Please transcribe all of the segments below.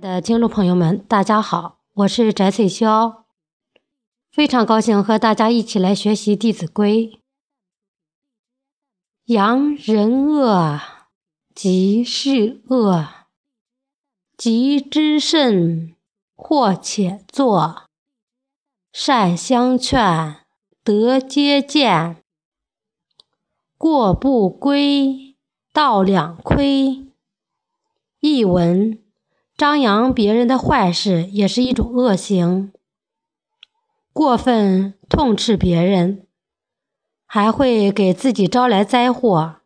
的听众朋友们，大家好，我是翟翠霄，非常高兴和大家一起来学习《弟子规》。扬人恶，即是恶；急之甚，或且作。善相劝，德皆见。过不归，道两亏。译文。张扬别人的坏事也是一种恶行，过分痛斥别人，还会给自己招来灾祸。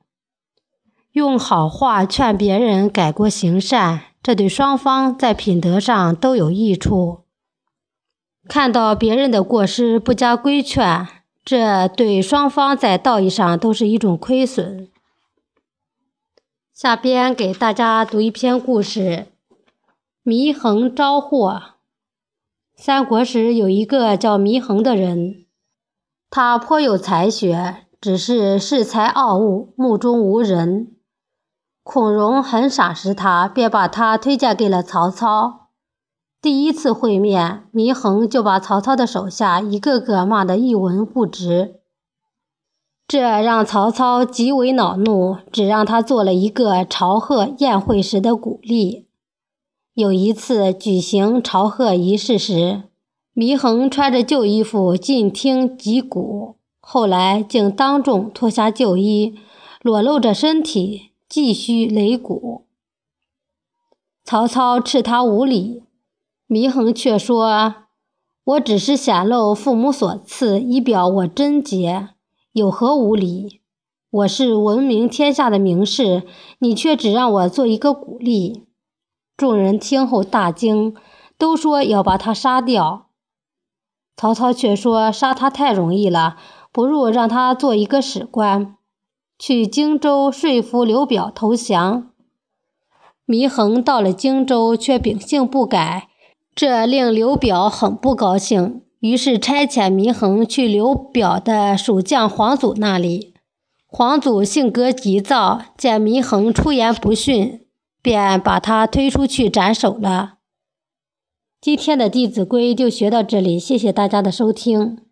用好话劝别人改过行善，这对双方在品德上都有益处。看到别人的过失不加规劝，这对双方在道义上都是一种亏损。下边给大家读一篇故事。祢衡招祸。三国时有一个叫祢衡的人，他颇有才学，只是恃才傲物，目中无人。孔融很赏识他，便把他推荐给了曹操。第一次会面，祢衡就把曹操的手下一个个骂得一文不值，这让曹操极为恼怒，只让他做了一个朝贺宴会时的鼓励。有一次举行朝贺仪式时，祢衡穿着旧衣服进厅击鼓，后来竟当众脱下旧衣，裸露着身体继续擂鼓。曹操斥他无礼，祢衡却说：“我只是显露父母所赐，以表我贞洁，有何无礼？我是闻名天下的名士，你却只让我做一个鼓励。”众人听后大惊，都说要把他杀掉。曹操却说：“杀他太容易了，不如让他做一个史官，去荆州说服刘表投降。”祢衡到了荆州，却秉性不改，这令刘表很不高兴，于是差遣祢衡去刘表的属将黄祖那里。黄祖性格急躁，见祢衡出言不逊。便把他推出去斩首了。今天的《弟子规》就学到这里，谢谢大家的收听。